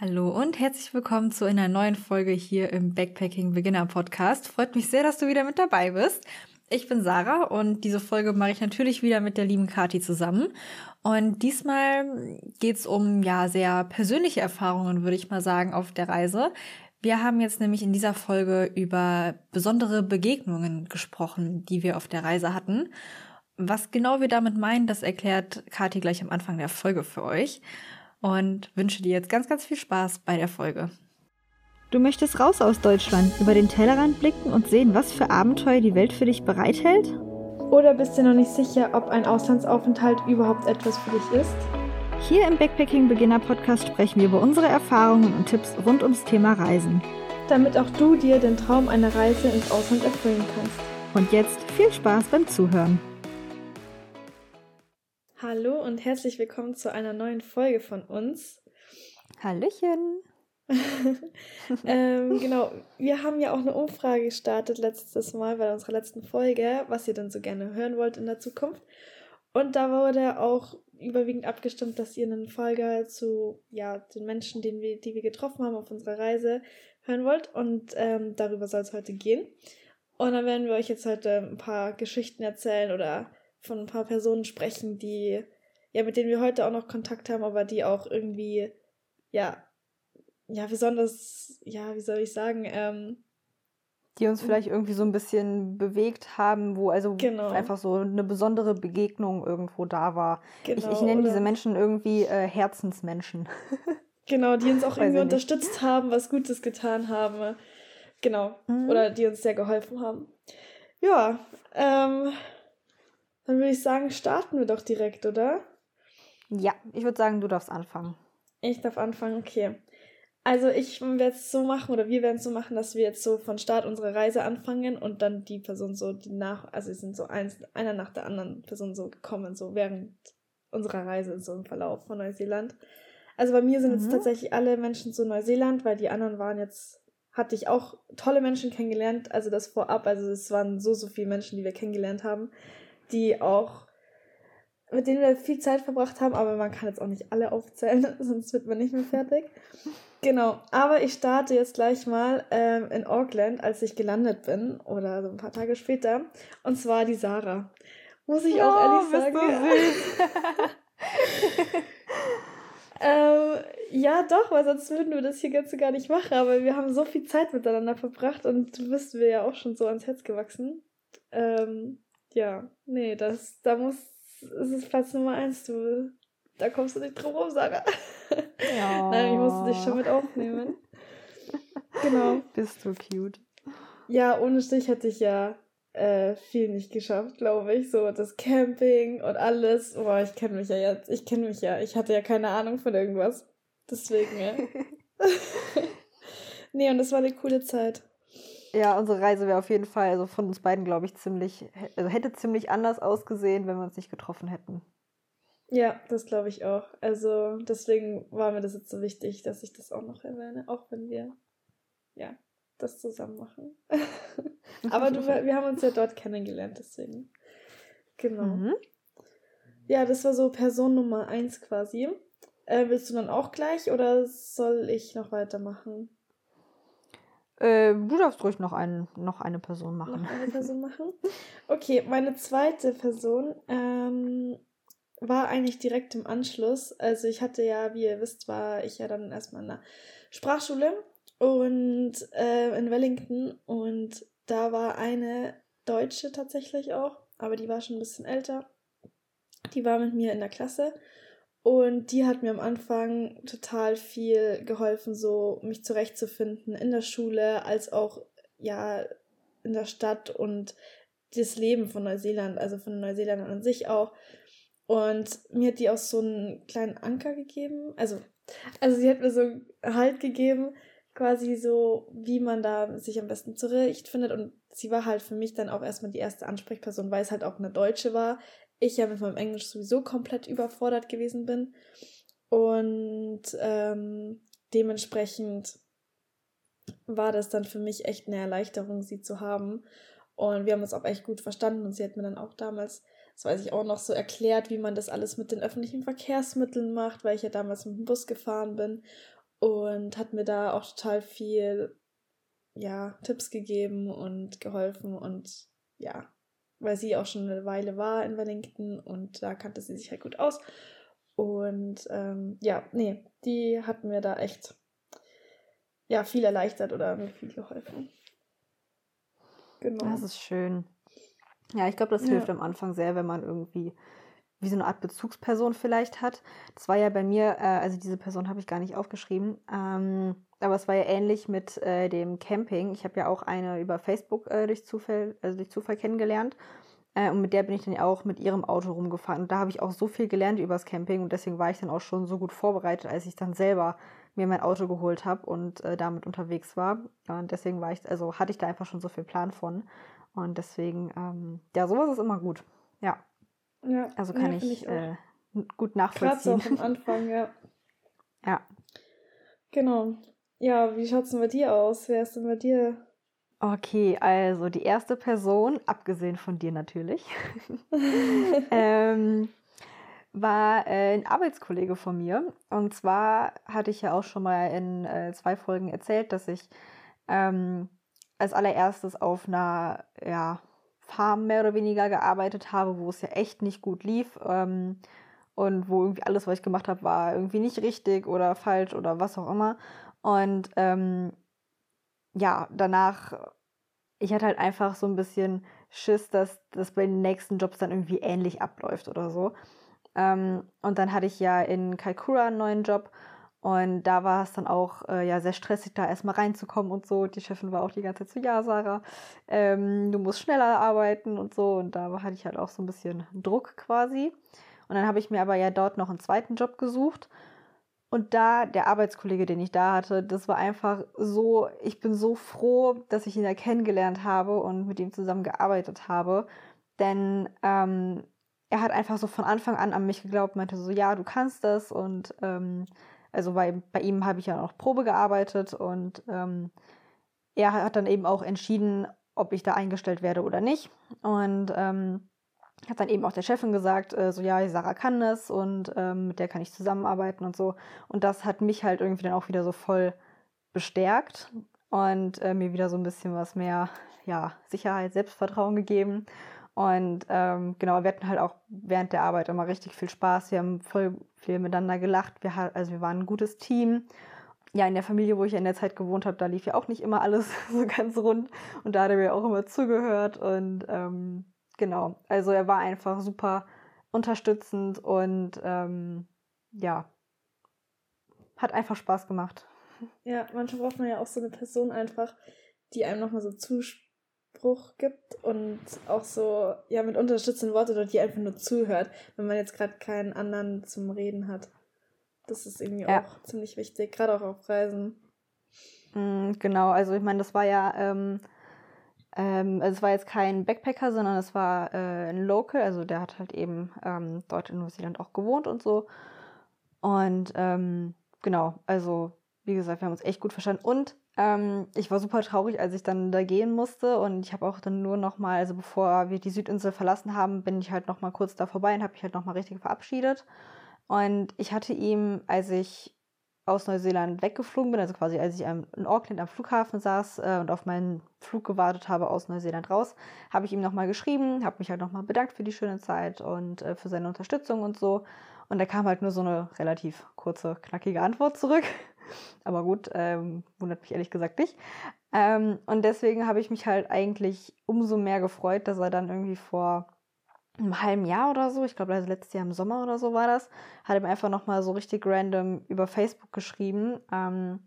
Hallo und herzlich willkommen zu einer neuen Folge hier im Backpacking Beginner Podcast. Freut mich sehr, dass du wieder mit dabei bist. Ich bin Sarah und diese Folge mache ich natürlich wieder mit der lieben Kati zusammen. Und diesmal geht's um ja sehr persönliche Erfahrungen, würde ich mal sagen, auf der Reise. Wir haben jetzt nämlich in dieser Folge über besondere Begegnungen gesprochen, die wir auf der Reise hatten. Was genau wir damit meinen, das erklärt Kati gleich am Anfang der Folge für euch und wünsche dir jetzt ganz, ganz viel Spaß bei der Folge. Du möchtest raus aus Deutschland, über den Tellerrand blicken und sehen, was für Abenteuer die Welt für dich bereithält? Oder bist du noch nicht sicher, ob ein Auslandsaufenthalt überhaupt etwas für dich ist? Hier im Backpacking Beginner Podcast sprechen wir über unsere Erfahrungen und Tipps rund ums Thema Reisen. Damit auch du dir den Traum einer Reise ins Ausland erfüllen kannst. Und jetzt viel Spaß beim Zuhören. Hallo und herzlich willkommen zu einer neuen Folge von uns. Hallöchen. ähm, genau, wir haben ja auch eine Umfrage gestartet letztes Mal bei unserer letzten Folge, was ihr denn so gerne hören wollt in der Zukunft. Und da wurde auch überwiegend abgestimmt, dass ihr einen Folge zu ja, den Menschen, den wir, die wir getroffen haben auf unserer Reise, hören wollt. Und ähm, darüber soll es heute gehen. Und dann werden wir euch jetzt heute ein paar Geschichten erzählen oder von ein paar Personen sprechen, die, ja, mit denen wir heute auch noch Kontakt haben, aber die auch irgendwie, ja, ja, besonders, ja, wie soll ich sagen, ähm, die uns vielleicht irgendwie so ein bisschen bewegt haben, wo also genau. einfach so eine besondere Begegnung irgendwo da war. Genau, ich, ich genau, nenne diese Menschen irgendwie äh, Herzensmenschen. genau, die uns auch irgendwie unterstützt haben, was Gutes getan haben. Genau. Mhm. Oder die uns sehr geholfen haben. Ja, ähm, dann würde ich sagen, starten wir doch direkt, oder? Ja, ich würde sagen, du darfst anfangen. Ich darf anfangen, okay. Also ich werde es so machen oder wir werden es so machen, dass wir jetzt so von Start unserer Reise anfangen und dann die Person so die nach, also es sind so eins, einer nach der anderen Person so gekommen, so während unserer Reise so im Verlauf von Neuseeland. Also bei mir sind mhm. jetzt tatsächlich alle Menschen zu Neuseeland, weil die anderen waren jetzt, hatte ich auch tolle Menschen kennengelernt, also das vorab, also es waren so, so viele Menschen, die wir kennengelernt haben die auch, mit denen wir viel Zeit verbracht haben, aber man kann jetzt auch nicht alle aufzählen, sonst wird man nicht mehr fertig. Genau, aber ich starte jetzt gleich mal ähm, in Auckland, als ich gelandet bin, oder so ein paar Tage später, und zwar die Sarah. Muss ich auch oh, ehrlich sagen. ähm, ja, doch, weil sonst würden wir das hier ganz gar nicht machen, aber wir haben so viel Zeit miteinander verbracht und du bist mir ja auch schon so ans Herz gewachsen. Ähm, ja, nee, das, da muss, es ist Platz Nummer eins, du, da kommst du nicht drum rum, Sarah. Ja. Nein, ich musste dich schon mit aufnehmen. Genau. Bist du cute. Ja, ohne dich hätte ich ja äh, viel nicht geschafft, glaube ich. So das Camping und alles. Boah, ich kenne mich ja jetzt. Ich kenne mich ja. Ich hatte ja keine Ahnung von irgendwas. Deswegen, ja. nee, und das war eine coole Zeit. Ja, unsere Reise wäre auf jeden Fall, also von uns beiden, glaube ich, ziemlich, also hätte ziemlich anders ausgesehen, wenn wir uns nicht getroffen hätten. Ja, das glaube ich auch. Also deswegen war mir das jetzt so wichtig, dass ich das auch noch erwähne, auch wenn wir ja das zusammen machen. Aber du, wir haben uns ja dort kennengelernt, deswegen. Genau. Mhm. Ja, das war so Person Nummer eins quasi. Äh, willst du dann auch gleich oder soll ich noch weitermachen? Äh, du darfst ruhig noch, einen, noch eine Person machen. Noch eine Person machen? Okay, meine zweite Person ähm, war eigentlich direkt im Anschluss. Also ich hatte ja, wie ihr wisst, war ich ja dann erstmal in der Sprachschule und äh, in Wellington und da war eine Deutsche tatsächlich auch, aber die war schon ein bisschen älter. Die war mit mir in der Klasse und die hat mir am Anfang total viel geholfen, so mich zurechtzufinden in der Schule, als auch ja in der Stadt und das Leben von Neuseeland, also von Neuseeland an sich auch. Und mir hat die auch so einen kleinen Anker gegeben. Also, also sie hat mir so Halt gegeben, quasi so, wie man da sich am besten zurechtfindet. Und sie war halt für mich dann auch erstmal die erste Ansprechperson, weil es halt auch eine Deutsche war, ich ja mit meinem Englisch sowieso komplett überfordert gewesen bin. Und ähm, dementsprechend war das dann für mich echt eine Erleichterung, sie zu haben. Und wir haben uns auch echt gut verstanden. Und sie hat mir dann auch damals, das weiß ich auch noch, so erklärt, wie man das alles mit den öffentlichen Verkehrsmitteln macht, weil ich ja damals mit dem Bus gefahren bin. und hat mir da auch total viel ja, Tipps gegeben und geholfen und ja, weil sie auch schon eine Weile war in Wellington und da kannte sie sich halt gut aus. Und ähm, ja, nee, die hat mir da echt ja, viel erleichtert oder mir viel geholfen. Genau. Das ist schön. Ja, ich glaube, das hilft ja. am Anfang sehr, wenn man irgendwie wie so eine Art Bezugsperson vielleicht hat. Das war ja bei mir, äh, also diese Person habe ich gar nicht aufgeschrieben, ähm, aber es war ja ähnlich mit äh, dem Camping. Ich habe ja auch eine über Facebook äh, durch Zufall, also durch Zufall kennengelernt. Äh, und mit der bin ich dann auch mit ihrem Auto rumgefahren. Und da habe ich auch so viel gelernt über das Camping und deswegen war ich dann auch schon so gut vorbereitet, als ich dann selber mir mein Auto geholt habe und äh, damit unterwegs war. Und deswegen war ich, also hatte ich da einfach schon so viel Plan von. Und deswegen, ähm, ja, sowas ist immer gut. Ja. Ja. Also kann ja, ich, ich äh, gut nachvollziehen. Gerade so am Anfang, ja. ja. Genau. Ja, wie schaut es denn bei dir aus? Wer ist denn bei dir? Okay, also die erste Person, abgesehen von dir natürlich, ähm, war äh, ein Arbeitskollege von mir. Und zwar hatte ich ja auch schon mal in äh, zwei Folgen erzählt, dass ich ähm, als allererstes auf einer ja, Farm mehr oder weniger gearbeitet habe, wo es ja echt nicht gut lief. Ähm, und wo irgendwie alles, was ich gemacht habe, war irgendwie nicht richtig oder falsch oder was auch immer. Und ähm, ja, danach, ich hatte halt einfach so ein bisschen Schiss, dass das bei den nächsten Jobs dann irgendwie ähnlich abläuft oder so. Ähm, und dann hatte ich ja in Kaikoura einen neuen Job und da war es dann auch äh, ja sehr stressig, da erstmal reinzukommen und so. Die Chefin war auch die ganze Zeit so, ja, Sarah, ähm, du musst schneller arbeiten und so. Und da hatte ich halt auch so ein bisschen Druck quasi. Und dann habe ich mir aber ja dort noch einen zweiten Job gesucht. Und da, der Arbeitskollege, den ich da hatte, das war einfach so, ich bin so froh, dass ich ihn da kennengelernt habe und mit ihm zusammen gearbeitet habe. Denn ähm, er hat einfach so von Anfang an an mich geglaubt, meinte so, ja, du kannst das und ähm, also bei, bei ihm habe ich ja noch Probe gearbeitet und ähm, er hat dann eben auch entschieden, ob ich da eingestellt werde oder nicht. Und ähm, hat dann eben auch der Chefin gesagt, äh, so ja, Sarah kann das und ähm, mit der kann ich zusammenarbeiten und so. Und das hat mich halt irgendwie dann auch wieder so voll bestärkt und äh, mir wieder so ein bisschen was mehr ja, Sicherheit, Selbstvertrauen gegeben. Und ähm, genau, wir hatten halt auch während der Arbeit immer richtig viel Spaß. Wir haben voll viel miteinander gelacht. Wir, also wir waren ein gutes Team. Ja, in der Familie, wo ich in der Zeit gewohnt habe, da lief ja auch nicht immer alles so ganz rund. Und da hat er mir auch immer zugehört. Und ähm, genau, also er war einfach super unterstützend und ähm, ja, hat einfach Spaß gemacht. Ja, manchmal braucht man ja auch so eine Person einfach, die einem nochmal so zuspricht Zuspruch gibt und auch so, ja, mit unterstützenden Worten oder die einfach nur zuhört, wenn man jetzt gerade keinen anderen zum Reden hat. Das ist irgendwie ja. auch ziemlich wichtig, gerade auch auf Reisen. Mm, genau, also ich meine, das war ja, ähm, ähm, also es war jetzt kein Backpacker, sondern es war äh, ein Local, also der hat halt eben ähm, dort in Neuseeland auch gewohnt und so. Und ähm, genau, also wie gesagt, wir haben uns echt gut verstanden. Und ähm, ich war super traurig, als ich dann da gehen musste und ich habe auch dann nur noch mal, also bevor wir die Südinsel verlassen haben, bin ich halt noch mal kurz da vorbei und habe mich halt noch mal richtig verabschiedet. Und ich hatte ihm, als ich aus Neuseeland weggeflogen bin, also quasi als ich in Auckland am Flughafen saß äh, und auf meinen Flug gewartet habe aus Neuseeland raus, habe ich ihm nochmal geschrieben, habe mich halt nochmal bedankt für die schöne Zeit und äh, für seine Unterstützung und so. Und da kam halt nur so eine relativ kurze, knackige Antwort zurück. Aber gut, ähm, wundert mich ehrlich gesagt nicht. Ähm, und deswegen habe ich mich halt eigentlich umso mehr gefreut, dass er dann irgendwie vor einem halben Jahr oder so, ich glaube also letztes Jahr im Sommer oder so war das, hat ihm einfach nochmal so richtig random über Facebook geschrieben ähm,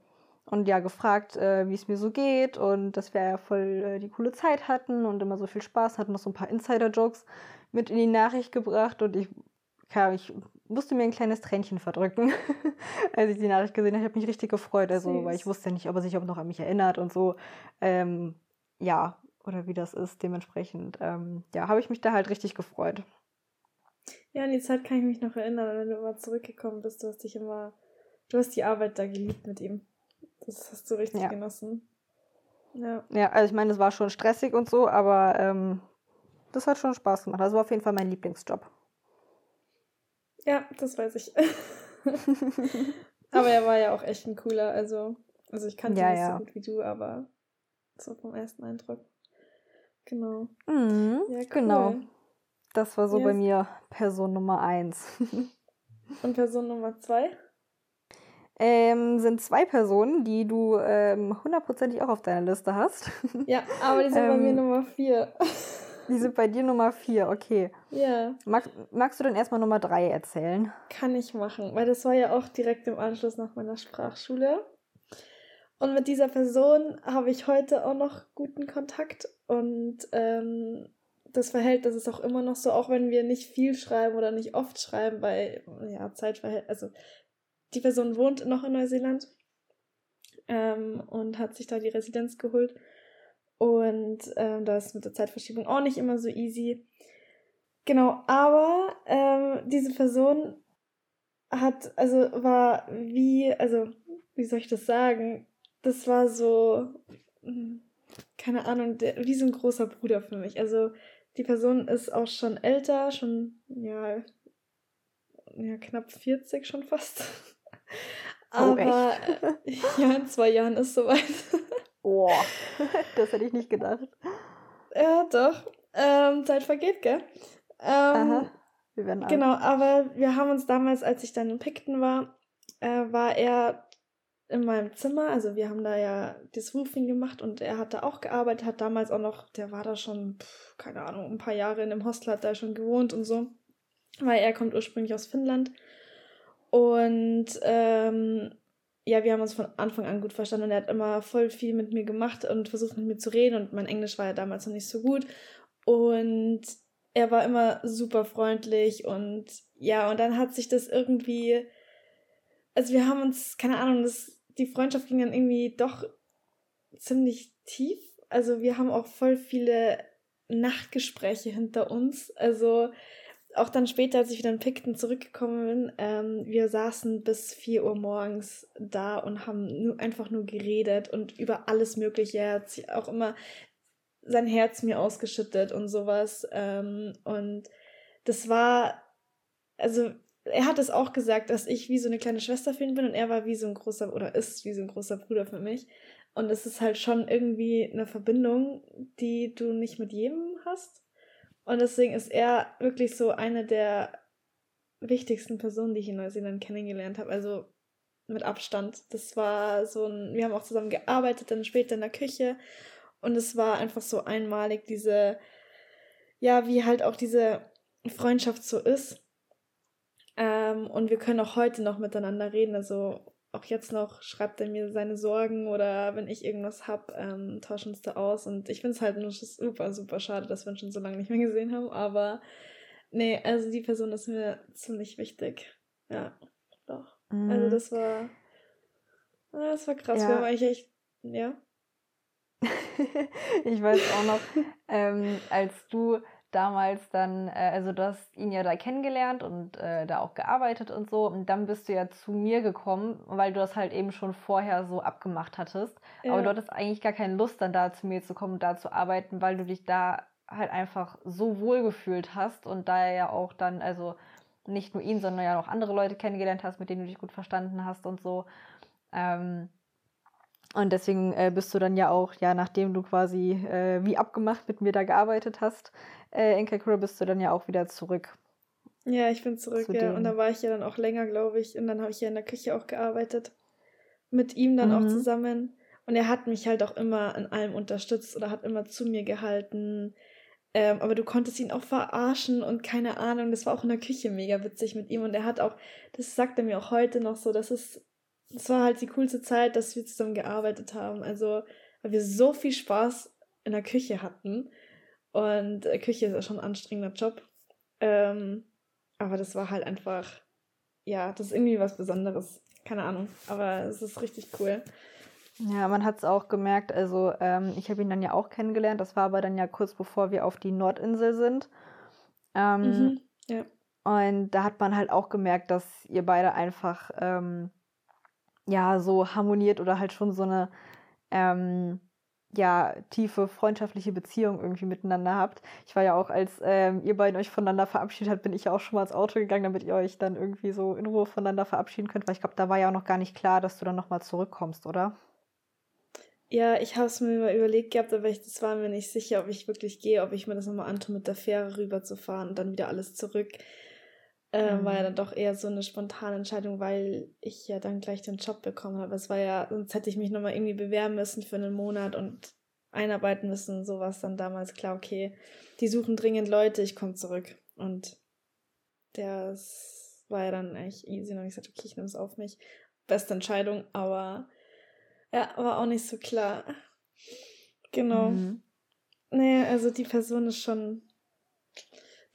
und ja gefragt, äh, wie es mir so geht und dass wir ja voll äh, die coole Zeit hatten und immer so viel Spaß hatten, noch so ein paar Insider-Jokes mit in die Nachricht gebracht und ich, ich musste mir ein kleines Tränchen verdrücken, als ich die Nachricht gesehen habe. Ich habe mich richtig gefreut, also, Süß. weil ich wusste nicht, ob er sich noch an mich erinnert und so. Ähm, ja, oder wie das ist. Dementsprechend, ähm, ja, habe ich mich da halt richtig gefreut. Ja, an die Zeit kann ich mich noch erinnern, wenn du immer zurückgekommen bist. Du hast dich immer, du hast die Arbeit da geliebt mit ihm. Das hast du richtig ja. genossen. Ja. ja, also ich meine, es war schon stressig und so, aber ähm, das hat schon Spaß gemacht. Das war auf jeden Fall mein Lieblingsjob. Ja, das weiß ich. Aber er war ja auch echt ein cooler, also, also ich kannte Ja, ihn nicht ja. so gut wie du, aber so vom ersten Eindruck. Genau. Mhm, Ja, cool. Genau. Das war so Ja, bei mir Person Nummer eins. Und Person Nummer zwei? ähm, sind zwei Personen, die du ähm, hundertprozentig auch auf deiner Liste hast. Ja, aber die sind bei mir Ähm. Nummer vier. Die sind bei dir Nummer vier, okay. ja, Mag, magst du denn erstmal Nummer drei erzählen? kann ich machen, weil das war ja auch direkt im Anschluss nach meiner Sprachschule. Und mit dieser Person habe ich heute auch noch guten Kontakt und ähm, das Verhältnis ist auch immer noch so, auch wenn wir nicht viel schreiben oder nicht oft schreiben, weil, ja, Zeitverhältnis, also die Person wohnt noch in Neuseeland ähm, und hat sich da die Residenz geholt. Und ähm, da ist mit der Zeitverschiebung auch nicht immer so easy. Genau, aber ähm, diese Person hat, also war wie, also wie soll ich das sagen? Das war so, hm, keine Ahnung, der, wie so ein großer Bruder für mich. Also die Person ist auch schon älter, schon, ja, ja knapp 40 schon fast. Oh, Aber äh, ja, in zwei Jahren ist soweit. Oh, das hätte ich nicht gedacht. ja, doch. Ähm, Zeit vergeht, gell? Ähm, Aha, wir werden alt. Genau, aber wir haben uns damals, als ich dann in Picton war, äh, war er in meinem Zimmer. Also wir haben da ja das Roofing gemacht und er hat da auch gearbeitet, hat damals auch noch, der war da schon, pf, keine Ahnung, ein paar Jahre in dem Hostel, hat da schon gewohnt und so. Weil er kommt ursprünglich aus Finnland. Und ähm, ja, wir haben uns von Anfang an gut verstanden und er hat immer voll viel mit mir gemacht und versucht mit mir zu reden und mein Englisch war ja damals noch nicht so gut. Und er war immer super freundlich und ja, und dann hat sich das irgendwie, also wir haben uns, keine Ahnung, das, die Freundschaft ging dann irgendwie doch ziemlich tief. Also wir haben auch voll viele Nachtgespräche hinter uns. Also auch dann später, als ich wieder in Picton zurückgekommen bin, ähm, wir saßen bis 4 Uhr morgens da und haben nur, einfach nur geredet und über alles Mögliche. Er hat sich auch immer sein Herz mir ausgeschüttet und sowas. Ähm, und das war, also er hat es auch gesagt, dass ich wie so eine kleine Schwester für ihn bin und er war wie so ein großer, oder ist wie so ein großer Bruder für mich. Und es ist halt schon irgendwie eine Verbindung, die du nicht mit jedem hast. Und deswegen ist er wirklich so eine der wichtigsten Personen, die ich in Neuseeland kennengelernt habe. Also mit Abstand. Das war so ein, wir haben auch zusammen gearbeitet, dann später in der Küche. Und es war einfach so einmalig, diese, ja, wie halt auch diese Freundschaft so ist. Ähm, und wir können auch heute noch miteinander reden. Also auch jetzt noch schreibt er mir seine Sorgen oder wenn ich irgendwas hab, ähm, tauschen uns da aus. Und ich finde es halt nur super, super schade, dass wir uns schon so lange nicht mehr gesehen haben. Aber nee, also die Person ist mir ziemlich wichtig. Ja, doch. Mhm. Also das war, ja, das war krass. Ja. Wir haben eigentlich echt, ja. ich weiß auch noch, ähm, als du damals dann, äh, also du hast ihn ja da kennengelernt und äh, da auch gearbeitet und so. Und dann bist du ja zu mir gekommen, weil du das halt eben schon vorher so abgemacht hattest. Aber Ja. du hattest eigentlich gar keine Lust, dann da zu mir zu kommen und da zu arbeiten, weil du dich da halt einfach so wohl gefühlt hast und da ja auch dann, also nicht nur ihn, sondern ja auch andere Leute kennengelernt hast, mit denen du dich gut verstanden hast und so. Ähm, und deswegen äh, bist du dann ja auch, ja, nachdem du quasi äh, wie abgemacht mit mir da gearbeitet hast, äh, in Kakura bist du dann ja auch wieder zurück. Ja, ich bin zurück, Zu ja. Und da war ich ja dann auch länger, glaube ich. Und dann habe ich ja in der Küche auch gearbeitet. Mit ihm dann auch Mhm. zusammen. Und er hat mich halt auch immer in allem unterstützt oder hat immer zu mir gehalten. Ähm, aber du konntest ihn auch verarschen und keine Ahnung. Das war auch in der Küche mega witzig mit ihm. Und er hat auch, das sagt er mir auch heute noch so, das ist, das war halt die coolste Zeit, dass wir zusammen gearbeitet haben. Also, weil wir so viel Spaß in der Küche hatten. Und äh, Küche ist ja schon ein anstrengender Job. Ähm, aber das war halt einfach, ja, das ist irgendwie was Besonderes. Keine Ahnung, aber es ist richtig cool. Ja, man hat es auch gemerkt, also ähm, ich habe ihn dann ja auch kennengelernt, das war aber dann ja kurz bevor wir auf die Nordinsel sind. Ähm, Mhm. Ja. Und da hat man halt auch gemerkt, dass ihr beide einfach ähm, ja so harmoniert oder halt schon so eine ähm, ja, tiefe freundschaftliche Beziehung irgendwie miteinander habt. Ich war ja auch, als ähm, ihr beiden euch voneinander verabschiedet habt, bin ich ja auch schon mal ins Auto gegangen, damit ihr euch dann irgendwie so in Ruhe voneinander verabschieden könnt, weil ich glaube, da war ja auch noch gar nicht klar, dass du dann nochmal zurückkommst, oder? Ja, ich habe es mir mal überlegt gehabt, aber ich, das war mir nicht sicher, ob ich wirklich gehe, ob ich mir das nochmal antue, mit der Fähre rüberzufahren und dann wieder alles zurück. Äh, mhm. War ja dann doch eher so eine spontane Entscheidung, weil ich ja dann gleich den Job bekommen habe. Es war ja, sonst hätte ich mich nochmal irgendwie bewerben müssen für einen Monat und einarbeiten müssen und sowas. Dann damals klar, okay, die suchen dringend Leute, ich komme zurück. Und das war ja dann eigentlich easy. Und ich gesagt, okay, ich nehme es auf mich. Beste Entscheidung, aber ja, war auch nicht so klar. Genau. Mhm. Nee, also die Person ist schon.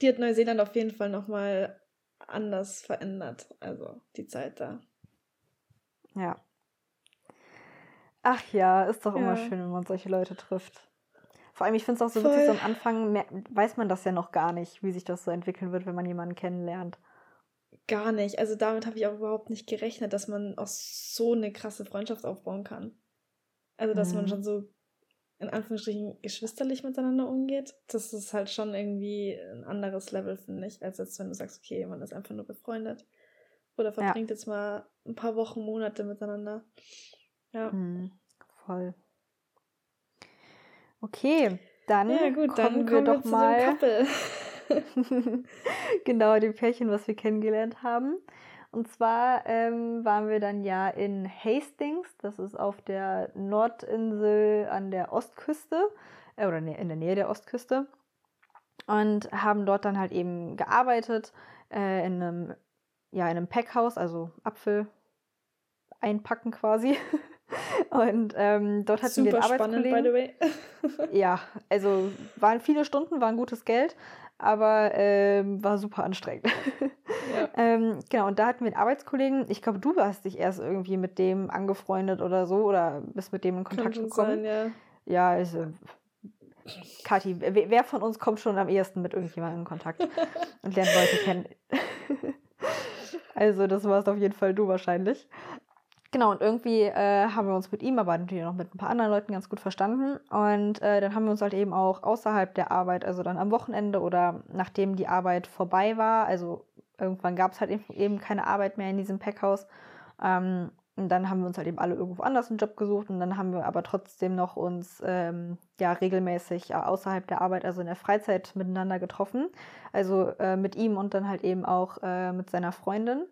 Die hat Neuseeland auf jeden Fall nochmal anders verändert. Also die Zeit da. Ja. Ach ja, ist doch ja. immer schön, wenn man solche Leute trifft. Vor allem, ich finde es auch so Voll. witzig, so am Anfang weiß man das ja noch gar nicht, wie sich das so entwickeln wird, wenn man jemanden kennenlernt. Gar nicht. Also damit habe ich auch überhaupt nicht gerechnet, dass man auch so eine krasse Freundschaft aufbauen kann. Also, dass mhm. man schon so in Anführungsstrichen geschwisterlich miteinander umgeht, das ist halt schon irgendwie ein anderes Level, finde ich, als jetzt, wenn du sagst, okay, man ist einfach nur befreundet. Oder verbringt ja. jetzt mal ein paar Wochen, Monate miteinander. Ja. Mhm, voll. Okay, dann ja, gut, kommen, dann wir doch wir mal. genau, dem Pärchen, was wir kennengelernt haben. Und zwar ähm, waren wir dann ja in Hastings, das ist auf der Nordinsel an der Ostküste, äh, oder in der Nähe der Ostküste. Und haben dort dann halt eben gearbeitet äh, in einem, ja, in einem Packhaus, also Apfel einpacken quasi. Und ähm, dort hatten Super wir den Arbeitskollegen. Spannend, by the way. ja, also waren viele Stunden, war ein gutes Geld, aber ähm, war super anstrengend. Ja. ähm, genau, und da hatten wir einen Arbeitskollegen. Ich glaube, du hast dich erst irgendwie mit dem angefreundet oder so oder bist mit dem in Kontakt Kann gekommen. Sein, ja. Ja, also, Kathi, wer von uns kommt schon am ehesten mit irgendjemandem in Kontakt und lernt Leute kennen? also, das warst auf jeden Fall du wahrscheinlich. Genau, und irgendwie äh, haben wir uns mit ihm, aber natürlich noch mit ein paar anderen Leuten ganz gut verstanden. Und äh, dann haben wir uns halt eben auch außerhalb der Arbeit, also dann am Wochenende oder nachdem die Arbeit vorbei war, also irgendwann gab es halt eben keine Arbeit mehr in diesem Packhaus. Ähm, und dann haben wir uns halt eben alle irgendwo anders einen Job gesucht und dann haben wir aber trotzdem noch uns ähm, ja regelmäßig außerhalb der Arbeit, also in der Freizeit miteinander getroffen. Also äh, mit ihm und dann halt eben auch äh, mit seiner Freundin.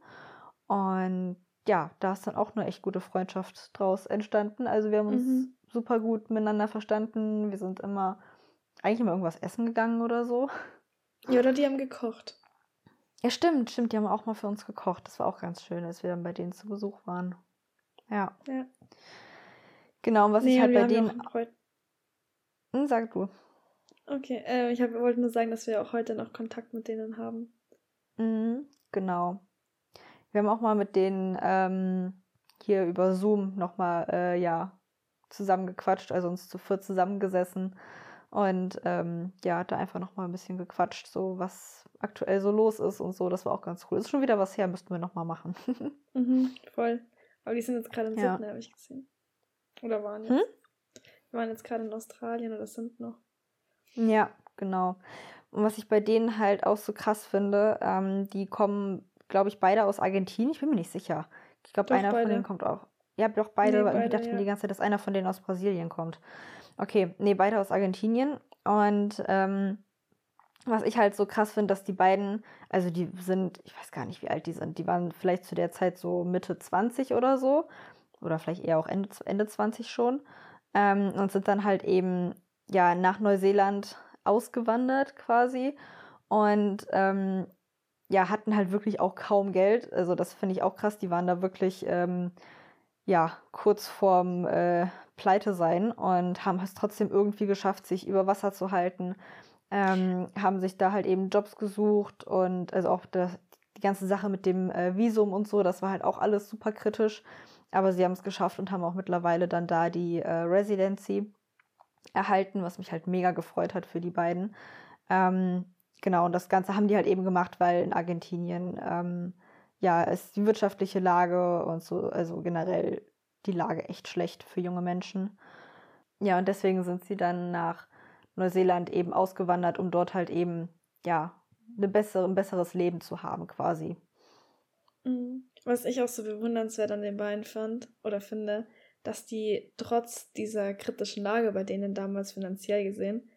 Und ja, da ist dann auch eine echt gute Freundschaft draus entstanden. Also wir haben uns mhm. super gut miteinander verstanden. Wir sind immer eigentlich immer irgendwas essen gegangen oder so. Ja, oder die haben gekocht. Ja, stimmt, stimmt. Die haben auch mal für uns gekocht. Das war auch ganz schön, als wir dann bei denen zu Besuch waren. Ja. Ja. Genau, und was nee, ich halt bei denen. Hm, sag du. Okay, äh, ich hab, wollte nur sagen, dass wir auch heute noch Kontakt mit denen haben. Mhm, genau. Wir haben auch mal mit denen ähm, hier über Zoom nochmal, äh, ja, zusammengequatscht, also uns zu viert zusammengesessen und ähm, ja, da einfach nochmal ein bisschen gequatscht, so was aktuell so los ist und so. Das war auch ganz cool. Ist schon wieder was her, müssten wir nochmal machen. mhm, voll. Aber die sind jetzt gerade in ja. Sydney, habe ich gesehen. Oder waren jetzt. Hm? Die waren jetzt gerade in Australien oder sind noch. Ja, genau. Und was ich bei denen halt auch so krass finde, ähm, die kommen glaube ich, beide aus Argentinien. Ich bin mir nicht sicher. Ich glaube, einer beide. von denen kommt auch. Ja, doch beide, nee, beide ich dachte ja. mir die ganze Zeit, dass einer von denen aus Brasilien kommt. Okay, nee, beide aus Argentinien. Und ähm, was ich halt so krass finde, dass die beiden, also die sind, ich weiß gar nicht, wie alt die sind, die waren vielleicht zu der Zeit so Mitte 20 oder so. Oder vielleicht eher auch Ende, Ende 20 schon. Ähm, und sind dann halt eben, ja, nach Neuseeland ausgewandert quasi. Und ähm, ja, hatten halt wirklich auch kaum Geld. Also das finde ich auch krass. Die waren da wirklich ähm, ja kurz vorm äh, Pleite sein und haben es trotzdem irgendwie geschafft, sich über Wasser zu halten. Ähm, haben sich da halt eben Jobs gesucht und also auch das, die ganze Sache mit dem äh, Visum und so, das war halt auch alles super kritisch. Aber sie haben es geschafft und haben auch mittlerweile dann da die äh, Residency erhalten, was mich halt mega gefreut hat für die beiden. Ähm, Genau, und das Ganze haben die halt eben gemacht, weil in Argentinien ähm, ja ist die wirtschaftliche Lage und so, also generell die Lage echt schlecht für junge Menschen. ja, und deswegen sind sie dann nach Neuseeland eben ausgewandert, um dort halt eben, ja, eine bessere, ein besseres Leben zu haben, quasi. Mhm. Was ich auch so bewundernswert an den beiden fand oder finde, dass die trotz dieser kritischen Lage bei denen damals finanziell gesehen,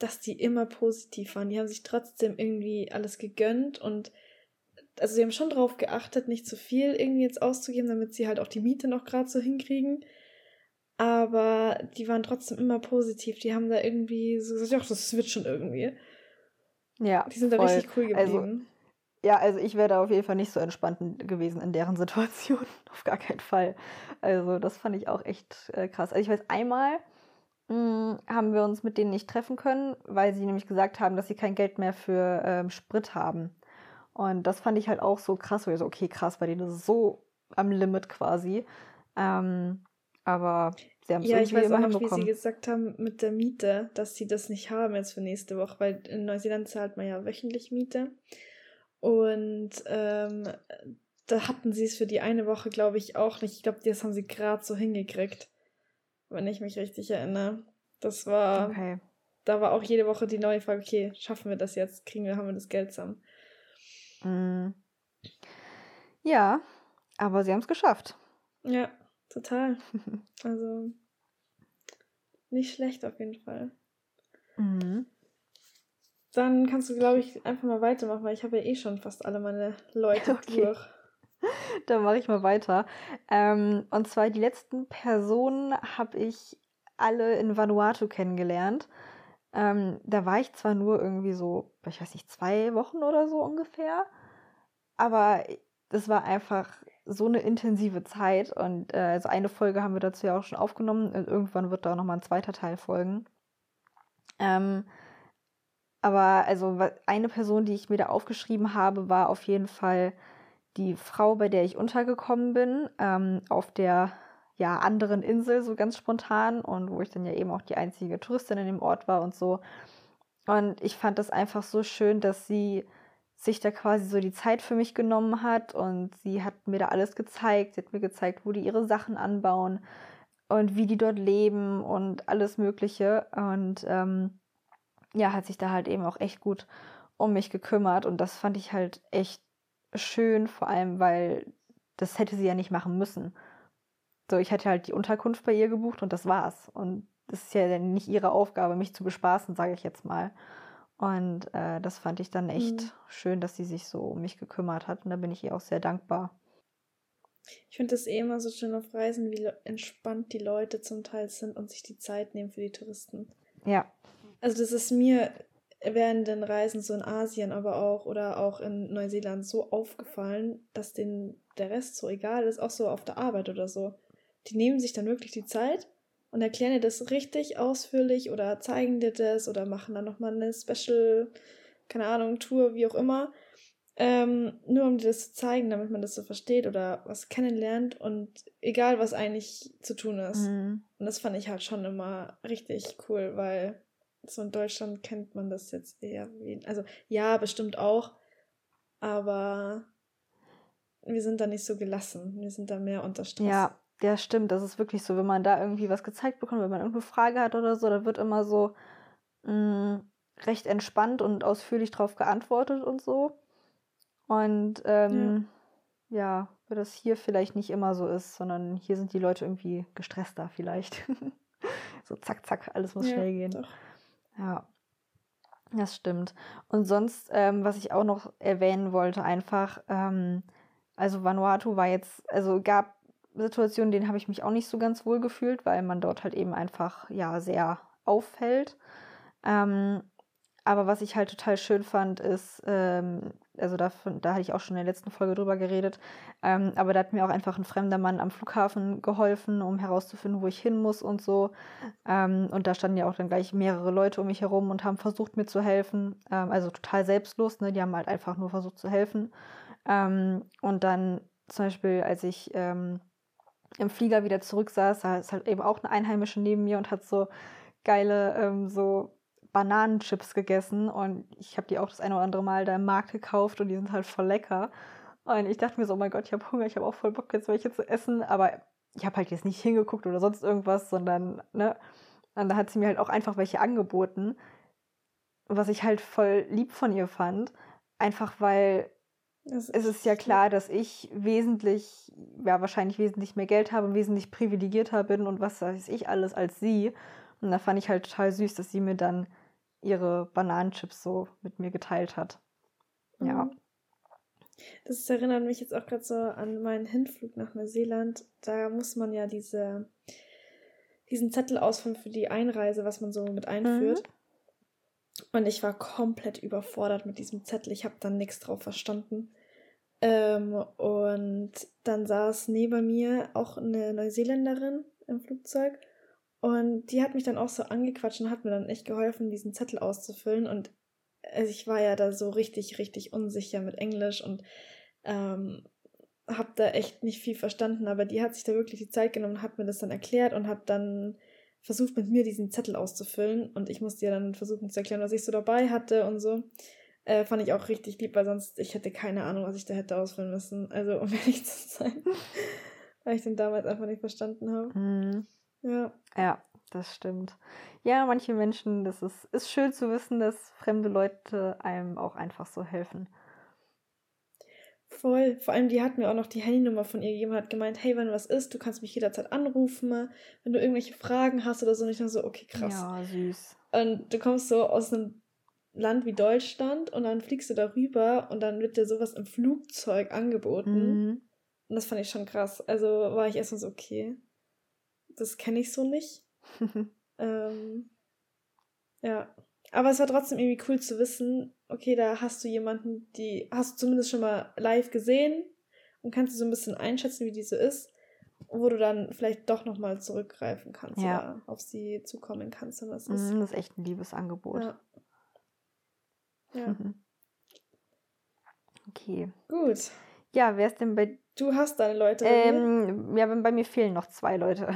dass die immer positiv waren. Die haben sich trotzdem irgendwie alles gegönnt und also sie haben schon darauf geachtet, nicht zu viel irgendwie jetzt auszugeben, damit sie halt auch die Miete noch gerade so hinkriegen. Aber die waren trotzdem immer positiv. Die haben da irgendwie so gesagt, ach, das wird schon irgendwie. Ja. Die sind voll. da richtig cool also, geblieben. Also, ja, also ich wäre da auf jeden Fall nicht so entspannt gewesen in deren Situation. auf gar keinen Fall. Also das fand ich auch echt äh, krass. Also ich weiß, einmal haben wir uns mit denen nicht treffen können, weil sie nämlich gesagt haben, dass sie kein Geld mehr für ähm, Sprit haben. Und das fand ich halt auch so krass, weil ich so, okay, krass, bei denen ist es so am Limit quasi. Ähm, aber sie haben es ja, irgendwie ich weiß immer auch noch, wie sie gesagt haben mit der Miete, dass sie das nicht haben jetzt für nächste Woche, weil in Neuseeland zahlt man ja wöchentlich Miete. Und ähm, da hatten sie es für die eine Woche, glaube ich, auch nicht. Ich glaube, das haben sie gerade so hingekriegt, wenn ich mich richtig erinnere. Das war, okay. da war auch jede Woche die neue Frage, okay, schaffen wir das jetzt? Kriegen wir, haben wir das Geld zusammen? Mm. Ja, aber sie haben es geschafft. Ja, total. also nicht schlecht auf jeden Fall. Mhm. Dann kannst du, glaube ich, einfach mal weitermachen, weil ich habe ja eh schon fast alle meine Leute okay. durch. Dann mache ich mal weiter. Ähm, und zwar die letzten Personen habe ich alle in Vanuatu kennengelernt. Ähm, da war ich zwar nur irgendwie so, ich weiß nicht, zwei Wochen oder so ungefähr, aber das war einfach so eine intensive Zeit und äh, also eine Folge haben wir dazu ja auch schon aufgenommen und irgendwann wird da auch nochmal ein zweiter Teil folgen. Ähm, aber also eine Person, die ich mir da aufgeschrieben habe, war auf jeden Fall die Frau, bei der ich untergekommen bin, ähm, auf der ja, anderen Insel, so ganz spontan und wo ich dann ja eben auch die einzige Touristin in dem Ort war und so. Und ich fand das einfach so schön, dass sie sich da quasi so die Zeit für mich genommen hat und sie hat mir da alles gezeigt. Sie hat mir gezeigt, wo die ihre Sachen anbauen und wie die dort leben und alles Mögliche. Und ähm, ja, hat sich da halt eben auch echt gut um mich gekümmert und das fand ich halt echt schön, vor allem weil das hätte sie ja nicht machen müssen. So, ich hätte halt die Unterkunft bei ihr gebucht und das war's. Und das ist ja nicht ihre Aufgabe, mich zu bespaßen, sage ich jetzt mal. Und äh, das fand ich dann echt mhm. schön, dass sie sich so um mich gekümmert hat. Und da bin ich ihr auch sehr dankbar. Ich finde es eh immer so schön auf Reisen, wie entspannt die Leute zum Teil sind und sich die Zeit nehmen für die Touristen. Ja, also das ist mir während den Reisen so in Asien, aber auch oder auch in Neuseeland so aufgefallen, dass denen der Rest so egal ist, auch so auf der Arbeit oder so. Die nehmen sich dann wirklich die Zeit und erklären dir das richtig ausführlich oder zeigen dir das oder machen dann nochmal eine Special, keine Ahnung, Tour, wie auch immer. Ähm, nur um dir das zu zeigen, damit man das so versteht oder was kennenlernt und egal, was eigentlich zu tun ist. Mhm. Und das fand ich halt schon immer richtig cool, weil so in Deutschland kennt man das jetzt eher wie. Also ja, bestimmt auch. Aber wir sind da nicht so gelassen. Wir sind da mehr unter Stress. Ja, ja, stimmt. Das ist wirklich so. Wenn man da irgendwie was gezeigt bekommt, wenn man irgendeine Frage hat oder so, dann wird immer so mh, mm, recht entspannt und ausführlich drauf geantwortet und so. Und ähm, ja. ja, weil das hier vielleicht nicht immer so ist, sondern hier sind die Leute irgendwie gestresster vielleicht. so zack, zack, alles muss ja, schnell gehen. Doch. Ja, das stimmt. Und sonst, ähm, was ich auch noch erwähnen wollte, einfach, ähm, also Vanuatu war jetzt, also gab Situationen, denen habe ich mich auch nicht so ganz wohl gefühlt, weil man dort halt eben einfach ja sehr auffällt. Ähm, aber was ich halt total schön fand, ist, ähm, also davon, da hatte ich auch schon in der letzten Folge drüber geredet, ähm, aber da hat mir auch einfach ein fremder Mann am Flughafen geholfen, um herauszufinden, wo ich hin muss und so. Ähm, und da standen ja auch dann gleich mehrere Leute um mich herum und haben versucht, mir zu helfen. Ähm, also total selbstlos, ne? Die haben halt einfach nur versucht zu helfen. Ähm, und dann zum Beispiel, als ich ähm, im Flieger wieder zurück saß, da ist halt eben auch eine Einheimische neben mir und hat so geile, ähm, so Bananenchips gegessen und ich habe die auch das eine oder andere Mal da im Markt gekauft und die sind halt voll lecker. Und ich dachte mir so, oh mein Gott, ich habe Hunger, ich habe auch voll Bock, jetzt welche zu essen, aber ich habe halt jetzt nicht hingeguckt oder sonst irgendwas, sondern, ne, Und da hat sie mir halt auch einfach welche angeboten, was ich halt voll lieb von ihr fand. Einfach weil es ist ja klar, dass ich wesentlich, ja, wahrscheinlich wesentlich mehr Geld habe, wesentlich privilegierter bin und was weiß ich alles als sie. Und da fand ich halt total süß, dass sie mir dann ihre Bananenchips so mit mir geteilt hat. Ja. Mhm. Das erinnert mich jetzt auch gerade so an meinen Hinflug nach Neuseeland. Da muss man ja diese, diesen Zettel ausfüllen für die Einreise, was man so mit einführt. Mhm. Und ich war komplett überfordert mit diesem Zettel. Ich habe dann nichts drauf verstanden. Ähm, und dann saß neben mir auch eine Neuseeländerin im Flugzeug. Und die hat mich dann auch so angequatscht und hat mir dann echt geholfen, diesen Zettel auszufüllen. Und also ich war ja da so richtig, richtig unsicher mit Englisch und ähm, habe da echt nicht viel verstanden. Aber die hat sich da wirklich die Zeit genommen, hat mir das dann erklärt und hat dann versucht mit mir diesen Zettel auszufüllen und ich musste ihr dann versuchen zu erklären, was ich so dabei hatte und so. Äh, fand ich auch richtig lieb, weil sonst ich hätte keine Ahnung, was ich da hätte ausfüllen müssen. Also um ehrlich zu sein, weil ich den damals einfach nicht verstanden habe. Mhm. Ja. Ja, das stimmt. Ja, manche Menschen, das ist, ist schön zu wissen, dass fremde Leute einem auch einfach so helfen. Voll. Vor allem, die hat mir auch noch die Handynummer von ihr gegeben und hat gemeint, hey, wenn was ist, du kannst mich jederzeit anrufen, wenn du irgendwelche Fragen hast oder so. Und ich dachte so, okay, krass. Ja, süß. Und du kommst so aus einem Land wie Deutschland und dann fliegst du darüber und dann wird dir sowas im Flugzeug angeboten. Mhm. Und das fand ich schon krass. Also war ich erstmal so, okay, das kenne ich so nicht. ähm, ja. Aber es war trotzdem irgendwie cool zu wissen, okay, da hast du jemanden, die hast du zumindest schon mal live gesehen und kannst du so ein bisschen einschätzen, wie die so ist, wo du dann vielleicht doch nochmal zurückgreifen kannst ja. oder auf sie zukommen kannst, wenn was ist. Mhm, das ist echt ein liebes Angebot. Ja. ja. Okay. Gut. Ja, wer ist denn bei. Du hast deine Leute. Ähm, ja, bei mir fehlen noch zwei Leute.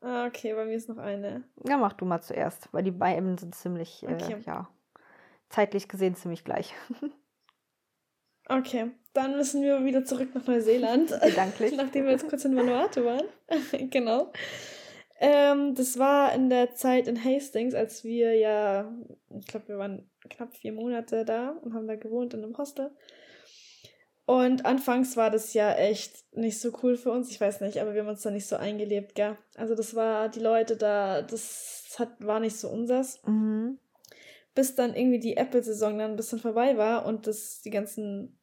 Ah, okay, bei mir ist noch eine. Ja, mach du mal zuerst, weil die beiden sind ziemlich, äh, okay. äh, ja, zeitlich gesehen ziemlich gleich. okay, dann müssen wir wieder zurück nach Neuseeland. Gedanklich. Nachdem wir jetzt kurz in Vanuatu waren. genau. Ähm, das war in der Zeit in Hastings, als wir ja, ich glaube, wir waren knapp vier Monate da und haben da gewohnt in einem Hostel. Und anfangs war das ja echt nicht so cool für uns. Ich weiß nicht, aber wir haben uns da nicht so eingelebt, gell? Also das war, die Leute da, das hat, war nicht so unsers. Mhm. Bis dann irgendwie die Apple-Saison dann ein bisschen vorbei war und das, die ganzen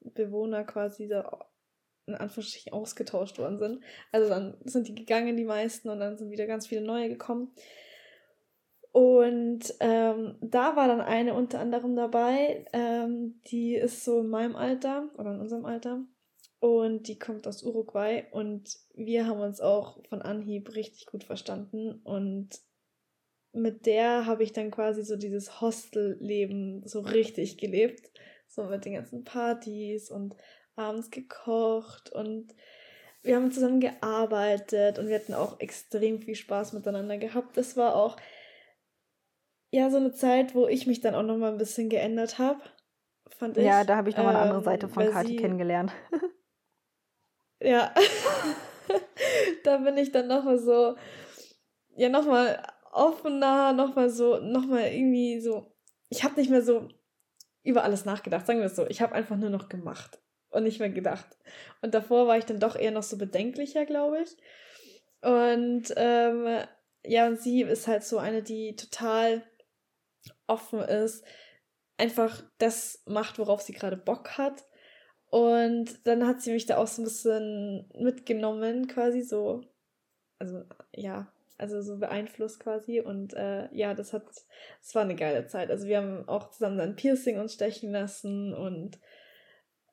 Bewohner quasi da in Anführungsstrichen ausgetauscht worden sind. Also dann sind die gegangen, die meisten, und dann sind wieder ganz viele neue gekommen. Und ähm, da war dann eine unter anderem dabei, ähm, die ist so in meinem Alter oder in unserem Alter. Und die kommt aus Uruguay und wir haben uns auch von Anhieb richtig gut verstanden. Und mit der habe ich dann quasi so dieses Hostelleben so richtig gelebt, so mit den ganzen Partys und abends gekocht und wir haben zusammen gearbeitet und wir hatten auch extrem viel Spaß miteinander gehabt. Das war auch ja so eine Zeit, wo ich mich dann auch noch mal ein bisschen geändert habe, fand ich. Ja, da habe ich noch mal eine andere ähm, Seite von Kathi kennengelernt. ja, da bin ich dann noch mal so, ja noch mal offener, noch mal so, noch mal irgendwie so. Ich habe nicht mehr so über alles nachgedacht, sagen wir es so. Ich habe einfach nur noch gemacht und nicht mehr gedacht. Und davor war ich dann doch eher noch so bedenklicher, glaube ich. Und ähm, ja, und sie ist halt so eine, die total offen ist, einfach das macht, worauf sie gerade Bock hat. Und dann hat sie mich da auch so ein bisschen mitgenommen, quasi so, also ja, also so beeinflusst quasi. Und äh, ja, das hat, das war eine geile Zeit. Also wir haben auch zusammen dann Piercing uns stechen lassen und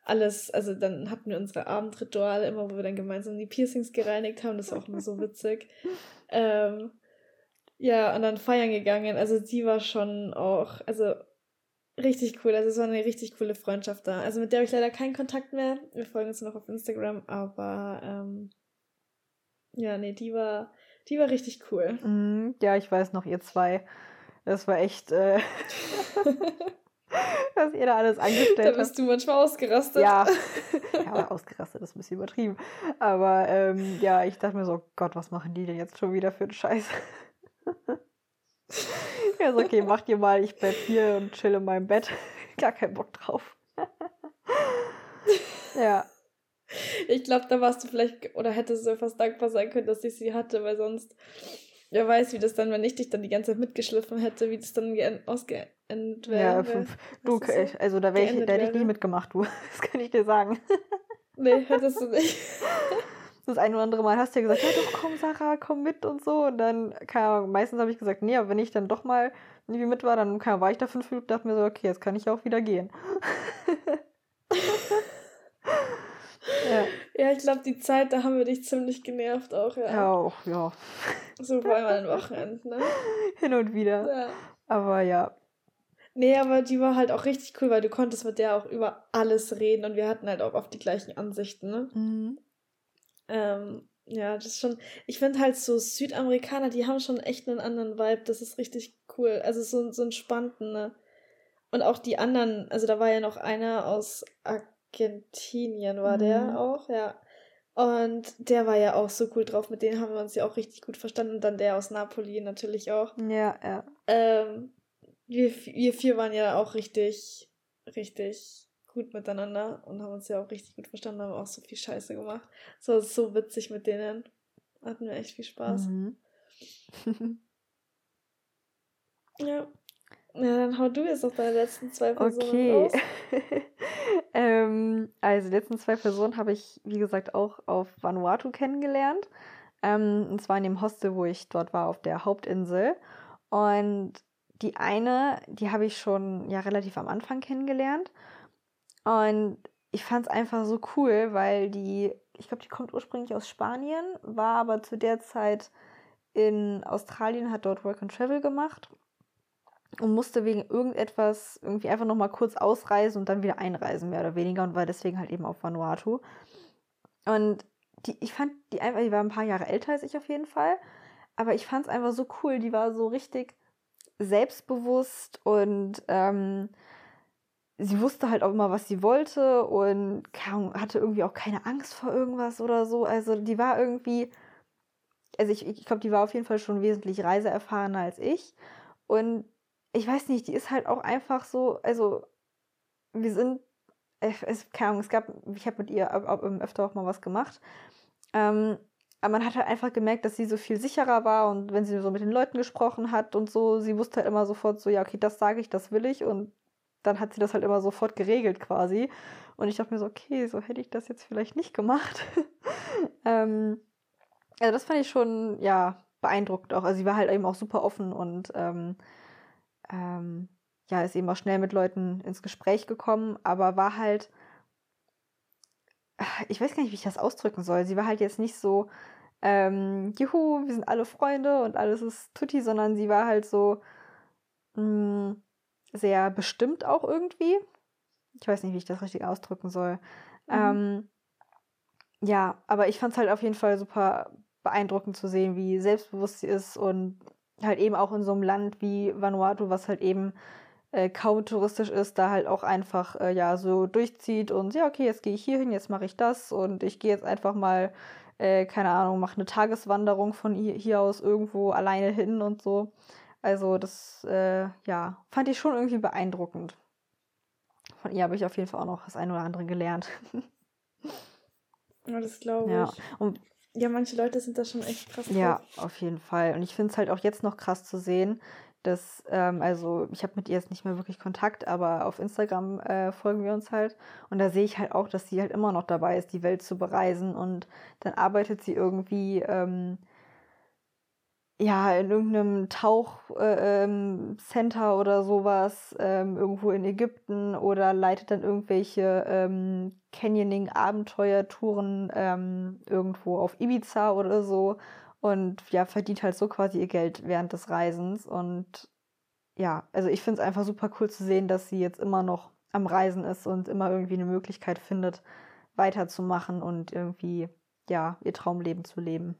alles, also dann hatten wir unsere Abendrituale immer, wo wir dann gemeinsam die Piercings gereinigt haben. Das war auch immer so witzig. ähm, ja, und dann feiern gegangen. Also sie war schon auch, also richtig cool. Also es war eine richtig coole Freundschaft da. Also mit der habe ich leider keinen Kontakt mehr. Wir folgen uns noch auf Instagram, aber ähm, ja, nee, die war, die war richtig cool. Mm, ja, ich weiß noch, ihr zwei. Das war echt. Äh was ihr da alles angestellt habt. Da bist habt. du manchmal ausgerastet. Ja, ja ausgerastet ist ein bisschen übertrieben. Aber ähm, ja, ich dachte mir so, Gott, was machen die denn jetzt schon wieder für einen Scheiß? Ja, so, okay, macht ihr mal, ich bleib hier und chill in meinem Bett. Gar keinen Bock drauf. ja. Ich glaube, da warst du vielleicht, oder hättest du fast dankbar sein können, dass ich sie hatte, weil sonst, wer weiß, wie das dann, wenn ich dich dann die ganze Zeit mitgeschliffen hätte, wie das dann ausgeendet wäre. Ja, du, also da, wär ich, da hätte ich nie mitgemacht, du. Das kann ich dir sagen. Nee, hättest du nicht. Das ein oder andere Mal hast du ja gesagt, ja doch, komm Sarah, komm mit und so. Und dann, keine Ahnung, meistens habe ich gesagt, nee, aber wenn ich dann doch mal irgendwie mit war, dann kann, war ich da fünf Minuten, dachte mir so, okay, jetzt kann ich auch wieder gehen. ja. ja, ich glaube, die Zeit, da haben wir dich ziemlich genervt auch, ja. Ja, auch, ja. So vor allem an den Wochenenden, ne? Hin und wieder. Ja. Aber ja. Nee, aber die war halt auch richtig cool, weil du konntest mit der auch über alles reden und wir hatten halt auch oft die gleichen Ansichten, ne? Mhm. Ähm, ja, das ist schon. Ich finde halt so Südamerikaner, die haben schon echt einen anderen Vibe. Das ist richtig cool. Also so, so entspannten, ne? Und auch die anderen, also da war ja noch einer aus Argentinien, war mhm. der auch, ja. Und der war ja auch so cool drauf, mit denen haben wir uns ja auch richtig gut verstanden. Und dann der aus Napoli natürlich auch. Ja, ja. Ähm, wir, wir vier waren ja auch richtig, richtig gut miteinander und haben uns ja auch richtig gut verstanden, haben auch so viel Scheiße gemacht. So so witzig mit denen. Hatten wir echt viel Spaß. Mhm. ja. Ja, dann hau du jetzt noch deine letzten zwei Personen okay. raus. ähm, also die letzten zwei Personen habe ich, wie gesagt, auch auf Vanuatu kennengelernt. Ähm, und zwar in dem Hostel, wo ich dort war, auf der Hauptinsel. Und die eine, die habe ich schon ja relativ am Anfang kennengelernt. Und ich fand es einfach so cool, weil die, ich glaube, die kommt ursprünglich aus Spanien, war aber zu der Zeit in Australien, hat dort Work and Travel gemacht und musste wegen irgendetwas irgendwie einfach nochmal kurz ausreisen und dann wieder einreisen, mehr oder weniger, und war deswegen halt eben auf Vanuatu. Und die, ich fand die einfach, die war ein paar Jahre älter als ich auf jeden Fall, aber ich fand es einfach so cool, die war so richtig selbstbewusst und ähm, sie wusste halt auch immer, was sie wollte und hatte irgendwie auch keine Angst vor irgendwas oder so. Also die war irgendwie, also ich, ich glaube, die war auf jeden Fall schon wesentlich reiseerfahrener als ich. Und ich weiß nicht, die ist halt auch einfach so, also wir sind, es, keine Ahnung, es gab, ich habe mit ihr öfter auch mal was gemacht. Ähm, aber man hat halt einfach gemerkt, dass sie so viel sicherer war und wenn sie so mit den Leuten gesprochen hat und so, sie wusste halt immer sofort so, ja, okay, das sage ich, das will ich und dann hat sie das halt immer sofort geregelt quasi. Und ich dachte mir so, okay, so hätte ich das jetzt vielleicht nicht gemacht. ähm, also das fand ich schon, ja, beeindruckend auch. Also sie war halt eben auch super offen und ähm, ähm, ja, ist eben auch schnell mit Leuten ins Gespräch gekommen, aber war halt, ich weiß gar nicht, wie ich das ausdrücken soll. Sie war halt jetzt nicht so, ähm, juhu, wir sind alle Freunde und alles ist tutti, sondern sie war halt so, mh, mm, sehr bestimmt auch irgendwie. Ich weiß nicht, wie ich das richtig ausdrücken soll. Mhm. Ähm, ja, aber ich fand es halt auf jeden Fall super beeindruckend zu sehen, wie selbstbewusst sie ist und halt eben auch in so einem Land wie Vanuatu, was halt eben äh, kaum touristisch ist, da halt auch einfach äh, ja so durchzieht und ja, okay, jetzt gehe ich hier hin, jetzt mache ich das und ich gehe jetzt einfach mal, äh, keine Ahnung, mache eine Tageswanderung von hier, hier aus irgendwo alleine hin und so. Also das, äh, ja, fand ich schon irgendwie beeindruckend. Von ihr habe ich auf jeden Fall auch noch das eine oder andere gelernt. ja, das glaube ja. ich. Und ja, manche Leute sind da schon echt krass. Ja, drauf. auf jeden Fall. Und ich finde es halt auch jetzt noch krass zu sehen, dass, ähm, also ich habe mit ihr jetzt nicht mehr wirklich Kontakt, aber auf Instagram äh, folgen wir uns halt. Und da sehe ich halt auch, dass sie halt immer noch dabei ist, die Welt zu bereisen. Und dann arbeitet sie irgendwie ähm, ja, in irgendeinem Tauchcenter äh, ähm, oder sowas, ähm, irgendwo in Ägypten oder leitet dann irgendwelche ähm, Canyoning-Abenteuertouren ähm, irgendwo auf Ibiza oder so und ja, verdient halt so quasi ihr Geld während des Reisens und ja, also ich finde es einfach super cool zu sehen, dass sie jetzt immer noch am Reisen ist und immer irgendwie eine Möglichkeit findet, weiterzumachen und irgendwie, ja, ihr Traumleben zu leben.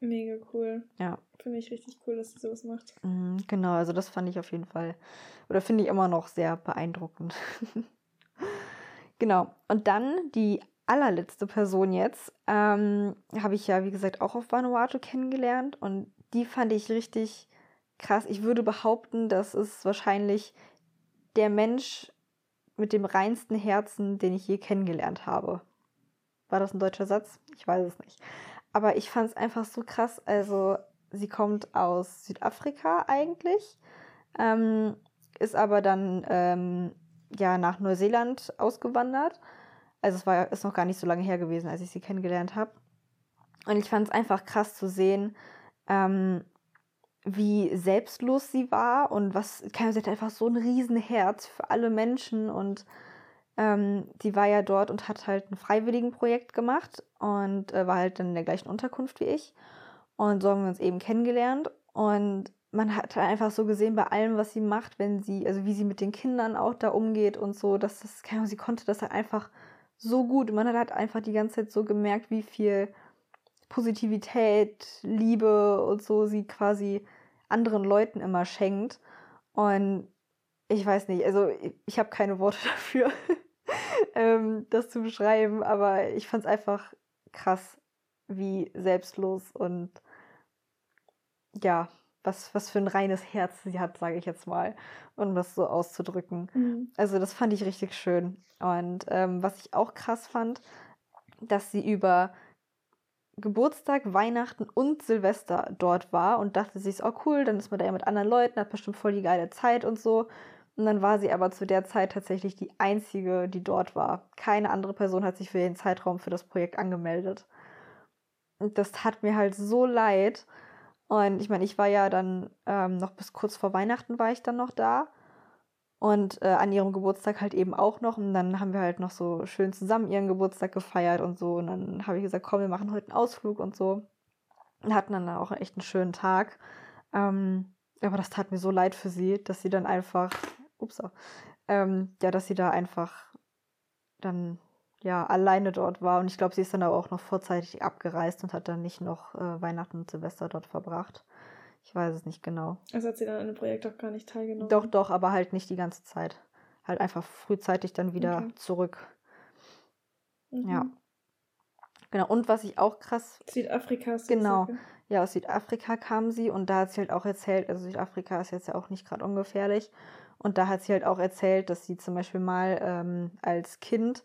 Mega cool. Ja. Finde ich richtig cool, dass sie sowas macht. Mhm, Genau, also das fand ich auf jeden Fall, oder finde ich immer noch sehr beeindruckend. genau, und dann die allerletzte Person jetzt, ähm, habe ich ja, wie gesagt, auch auf Vanuatu kennengelernt und die fand ich richtig krass. Ich würde behaupten, das ist wahrscheinlich der Mensch mit dem reinsten Herzen, den ich je kennengelernt habe. War das ein deutscher Satz? Ich weiß es nicht. Aber ich fand es einfach so krass. Also, sie kommt aus Südafrika eigentlich, ähm, ist aber dann ähm, ja nach Neuseeland ausgewandert. Also, es war ist noch gar nicht so lange her gewesen, als ich sie kennengelernt habe. Und ich fand es einfach krass zu sehen, ähm, wie selbstlos sie war und was, keine sie hatte einfach so ein Riesenherz für alle Menschen und ähm, die war ja dort und hat halt ein Freiwilligenprojekt gemacht und äh, war halt dann in der gleichen Unterkunft wie ich. Und so haben wir uns eben kennengelernt. Und man hat halt einfach so gesehen bei allem, was sie macht, wenn sie, also wie sie mit den Kindern auch da umgeht und so, dass das, keine Ahnung, sie konnte das halt einfach so gut. Man hat halt einfach die ganze Zeit so gemerkt, wie viel Positivität, Liebe und so sie quasi anderen Leuten immer schenkt. Und ich weiß nicht, also ich, habe keine Worte dafür, ähm, das zu beschreiben, aber ich fand es einfach krass, wie selbstlos und ja, was, was für ein reines Herz sie hat, sage ich jetzt mal, um das so auszudrücken. Mhm. Also das fand ich richtig schön. Und ähm, was ich auch krass fand, dass sie über Geburtstag, Weihnachten und Silvester dort war und dachte sich, oh cool, dann ist man da ja mit anderen Leuten, hat bestimmt voll die geile Zeit und so. Und dann war sie aber zu der Zeit tatsächlich die einzige, die dort war. Keine andere Person hat sich für den Zeitraum für das Projekt angemeldet. Und das tat mir halt so leid. Und ich meine, ich war ja dann ähm, noch bis kurz vor Weihnachten war ich dann noch da. Und äh, an ihrem Geburtstag halt eben auch noch. Und dann haben wir halt noch so schön zusammen ihren Geburtstag gefeiert und so. Und dann habe ich gesagt, komm, wir machen heute einen Ausflug und so. Und hatten dann auch echt einen schönen Tag. Ähm, aber das tat mir so leid für sie, dass sie dann einfach, ups, ähm, ja, dass sie da einfach dann ja alleine dort war. Und ich glaube, sie ist dann aber auch noch vorzeitig abgereist und hat dann nicht noch äh, Weihnachten und Silvester dort verbracht. Ich weiß es nicht genau. Also hat sie dann an dem Projekt auch gar nicht teilgenommen. Doch, doch, aber halt nicht die ganze Zeit. Halt einfach frühzeitig dann wieder Okay. zurück. Mhm. Ja. Genau. Und was ich auch krass, Südafrika du Genau. gesagt, ja, aus Südafrika kam sie und da hat sie halt auch erzählt, also Südafrika ist jetzt ja auch nicht gerade ungefährlich. Und da hat sie halt auch erzählt, dass sie zum Beispiel mal ähm, als Kind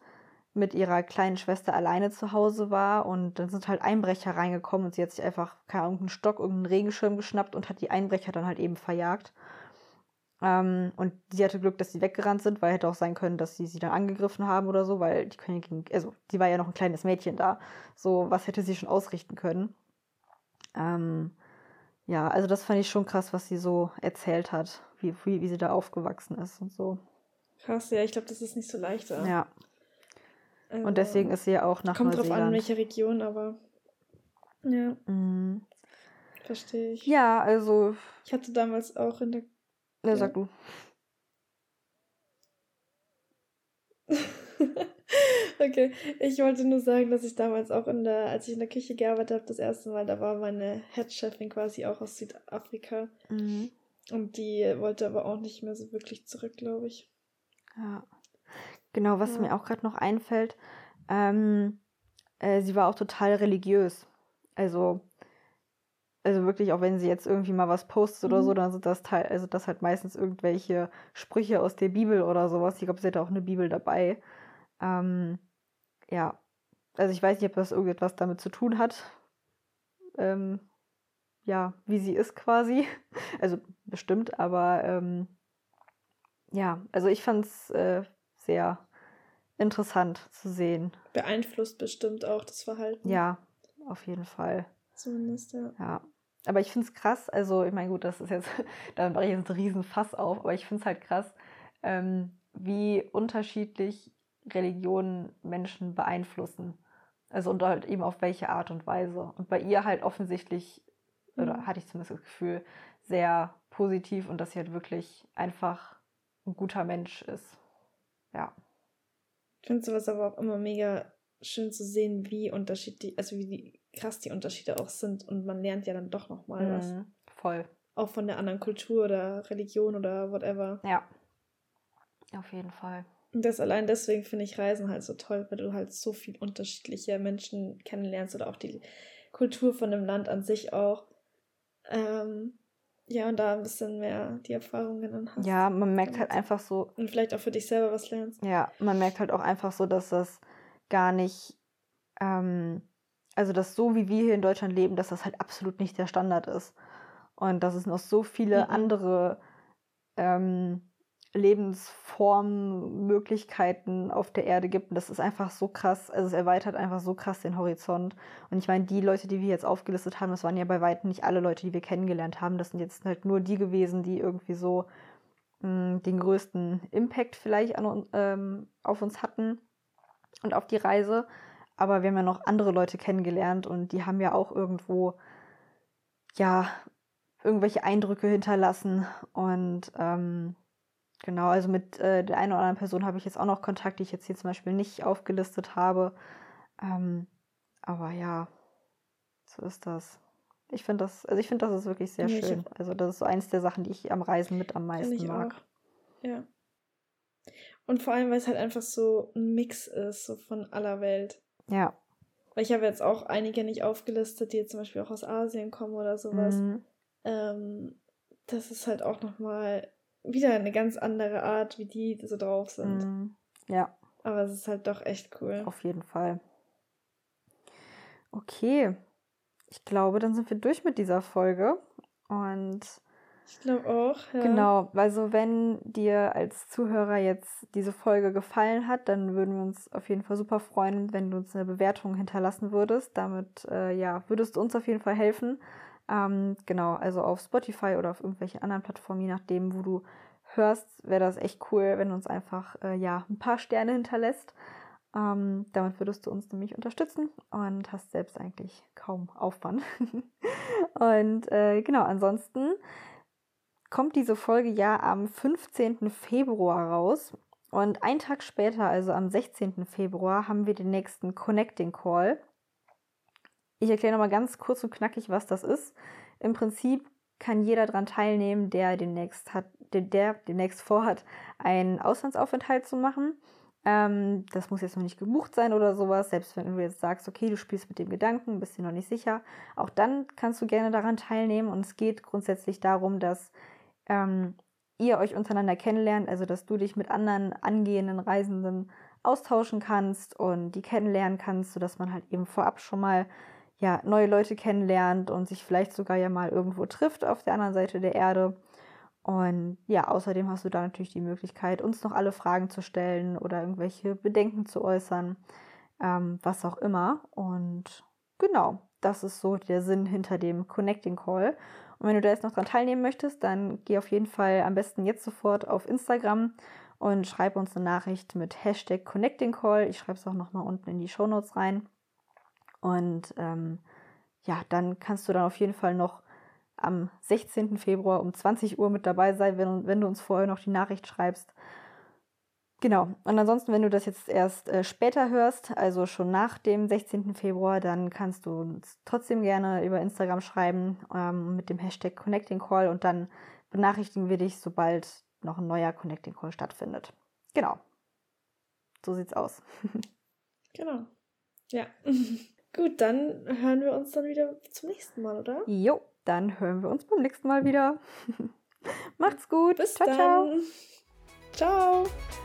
mit ihrer kleinen Schwester alleine zu Hause war und dann sind halt Einbrecher reingekommen und sie hat sich einfach, keine Ahnung, einen Stock, irgendeinen Regenschirm geschnappt und hat die Einbrecher dann halt eben verjagt. Ähm, und sie hatte Glück, dass sie weggerannt sind, weil hätte auch sein können, dass sie sie dann angegriffen haben oder so, weil die Königin, also die war ja noch ein kleines Mädchen da. So, was hätte sie schon ausrichten können? Ähm, ja, also das fand ich schon krass, was sie so erzählt hat, wie, wie, wie sie da aufgewachsen ist und so. ja. Krass, ja, ich glaube, das ist nicht so leicht. da. Ja, Also, und deswegen ist sie ja auch nach Kommt drauf an, Neuseeland. welche Region, aber. Ja, Mhm. verstehe ich. Ja, also, Ich hatte damals auch in der. ne, sag du. okay, ich wollte nur sagen, dass ich damals auch in der, als ich in der Küche gearbeitet habe, das erste Mal, da war meine Headchefin quasi auch aus Südafrika. Mhm. Und die wollte aber auch nicht mehr so wirklich zurück, glaube ich. Ja. Genau, was Ja. mir auch gerade noch einfällt, ähm, äh, sie war auch total religiös. Also, also wirklich, auch wenn sie jetzt irgendwie mal was postet oder Mhm. so, dann sind das Teil, also das halt meistens irgendwelche Sprüche aus der Bibel oder sowas. Ich glaube, sie hatte auch eine Bibel dabei. Ähm, ja. Also ich weiß nicht, ob das irgendetwas damit zu tun hat. Ähm, ja, wie sie ist quasi. Also bestimmt, aber ähm, ja, also ich fand es äh, sehr interessant zu sehen. Beeinflusst bestimmt auch das Verhalten. Ja, auf jeden Fall. Zumindest, ja. Ja. Aber ich finde es krass, also ich meine, gut, das ist jetzt, da mache ich jetzt einen riesen Fass auf, aber ich finde es halt krass, ähm, wie unterschiedlich Religionen Menschen beeinflussen. Also und halt eben auf welche Art und Weise. Und bei ihr halt offensichtlich, oder Mhm. hatte ich zumindest das Gefühl, sehr positiv und dass sie halt wirklich einfach ein guter Mensch ist. Ja. Ich finde sowas aber auch immer mega schön zu sehen, wie unterschiedlich, also wie die krass die Unterschiede auch sind und man lernt ja dann doch nochmal mhm, was. Voll. Auch von der anderen Kultur oder Religion oder whatever. Ja. Auf jeden Fall. Und das allein deswegen finde ich Reisen halt so toll, weil du halt so viel unterschiedliche Menschen kennenlernst oder auch die Kultur von dem Land an sich auch. Ähm, ja, und da ein bisschen mehr die Erfahrungen dann hast. Ja, man merkt halt einfach so. Und vielleicht auch für dich selber was lernst. Ja, man merkt halt auch einfach so, dass das gar nicht, ähm, also dass so wie wir hier in Deutschland leben, dass das halt absolut nicht der Standard ist. Und dass es noch so viele mhm. andere ähm, Lebensformmöglichkeiten auf der Erde gibt. Und das ist einfach so krass. Also es erweitert einfach so krass den Horizont. Und ich meine, die Leute, die wir jetzt aufgelistet haben, das waren ja bei weitem nicht alle Leute, die wir kennengelernt haben. Das sind jetzt halt nur die gewesen, die irgendwie so mh, hm, den größten Impact vielleicht an, ähm, auf uns hatten und auf die Reise. Aber wir haben ja noch andere Leute kennengelernt und die haben ja auch irgendwo, ja, irgendwelche Eindrücke hinterlassen. Und ähm, Genau, also mit äh, der einen oder anderen Person habe ich jetzt auch noch Kontakt, die ich jetzt hier zum Beispiel nicht aufgelistet habe. Ähm, aber ja, so ist das. Ich finde das, also ich finde das ist wirklich sehr ja, schön. Also das ist so eins der Sachen, die ich am Reisen mit am meisten mag. Auch. Ja. Und vor allem, weil es halt einfach so ein Mix ist, so von aller Welt. Ja. Weil ich habe jetzt auch einige nicht aufgelistet, die jetzt zum Beispiel auch aus Asien kommen oder sowas. Mhm. Ähm, das ist halt auch nochmal wieder eine ganz andere Art, wie die so drauf sind. Mm, ja. Aber es ist halt doch echt cool. Auf jeden Fall. Okay. Ich glaube, dann sind wir durch mit dieser Folge. Und ich glaube auch, ja. Genau, also wenn dir als Zuhörer jetzt diese Folge gefallen hat, dann würden wir uns auf jeden Fall super freuen, wenn du uns eine Bewertung hinterlassen würdest. Damit, äh, ja, würdest du uns auf jeden Fall helfen. Ähm, genau, also auf Spotify oder auf irgendwelchen anderen Plattformen, je nachdem, wo du hörst, wäre das echt cool, wenn du uns einfach äh, ja, ein paar Sterne hinterlässt. Ähm, damit würdest du uns nämlich unterstützen und hast selbst eigentlich kaum Aufwand. und äh, genau, ansonsten kommt diese Folge ja am 15. Februar raus. Und einen Tag später, also am 16. Februar, haben wir den nächsten Connecting Call. Ich erkläre nochmal ganz kurz und knackig, was das ist. Im Prinzip kann jeder daran teilnehmen, der demnächst hat, der, der demnächst vorhat, einen Auslandsaufenthalt zu machen. Ähm, das muss jetzt noch nicht gebucht sein oder sowas. Selbst wenn du jetzt sagst, okay, du spielst mit dem Gedanken, bist dir noch nicht sicher, auch dann kannst du gerne daran teilnehmen. Und es geht grundsätzlich darum, dass ähm, ihr euch untereinander kennenlernt, also dass du dich mit anderen angehenden Reisenden austauschen kannst und die kennenlernen kannst, sodass man halt eben vorab schon mal ja, neue Leute kennenlernt und sich vielleicht sogar ja mal irgendwo trifft auf der anderen Seite der Erde. Und ja, außerdem hast du da natürlich die Möglichkeit, uns noch alle Fragen zu stellen oder irgendwelche Bedenken zu äußern, ähm, was auch immer. Und genau, das ist so der Sinn hinter dem Connecting Call. Und wenn du da jetzt noch dran teilnehmen möchtest, dann geh auf jeden Fall am besten jetzt sofort auf Instagram und schreib uns eine Nachricht mit Hashtag Connecting Call. Ich schreibe es auch nochmal unten in die Show Notes rein. Und ähm, ja, dann kannst du dann auf jeden Fall noch am 16. Februar um 20 Uhr mit dabei sein, wenn, wenn du uns vorher noch die Nachricht schreibst. Genau. Und ansonsten, wenn du das jetzt erst äh, später hörst, also schon nach dem 16. Februar, dann kannst du uns trotzdem gerne über Instagram schreiben ähm, mit dem Hashtag Connecting Call und dann benachrichtigen wir dich, sobald noch ein neuer Connecting Call stattfindet. Genau. So sieht's aus. genau. Ja. Gut, dann hören wir uns dann wieder zum nächsten Mal, oder? Jo, dann hören wir uns beim nächsten Mal wieder. Macht's gut. Bis ciao, dann. Ciao. ciao.